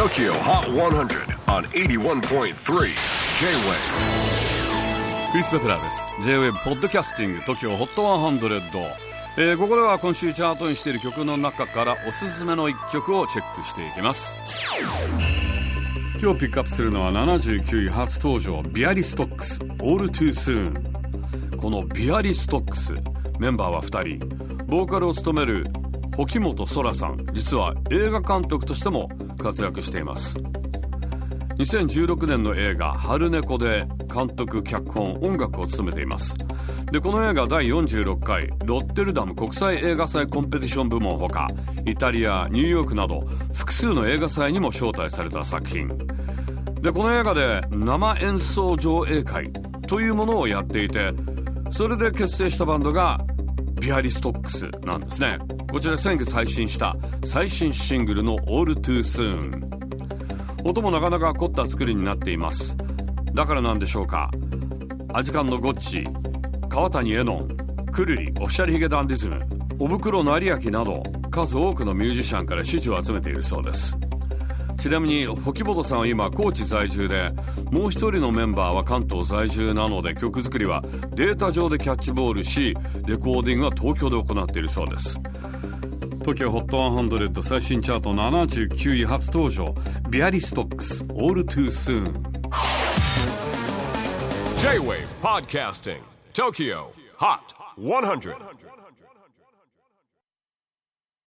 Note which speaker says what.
Speaker 1: TOKYO HOT 100 on 81.3 J-WAVE
Speaker 2: クリス・ベプラーです。J-WAVE ポッドキャスティング TOKYO HOT 100、えー、ここでは今週チャートにしている曲の中からおすすめの一曲をチェックしていきます。今日ピックアップするのは79位初登場ビアリストックス All Too Soon このビアリストックスメンバーは2人。ボーカルを務める沖本空さん実は映画監督としても活躍しています。2016年の映画「春猫」で監督脚本音楽を務めています。でこの映画第46回ロッテルダム国際映画祭コンペティション部門ほかイタリアニューヨークなど複数の映画祭にも招待された作品。でこの映画で生演奏上映会というものをやっていてそれで結成したバンドがビアリストックスなんですね。こちら先月配信した最新シングルの「All Too Soon」音もなかなか凝った作りになっています。だからなんでしょうか。アジカンのゴッチ川谷絵音くるりオフィシャルヒゲダンディズムおぶくろ成明など数多くのミュージシャンから支持を集めているそうです。ちなみに沖本さんは今高知在住でもう一人のメンバーは関東在住なので曲作りはデータ上でキャッチボールしレコーディングは東京で行っているそうです。TOKIOHOT100 最新チャート79位初登場。ビアリストックス All Too Soon
Speaker 1: J-WAVE PODCASTING TOKYO HOT 100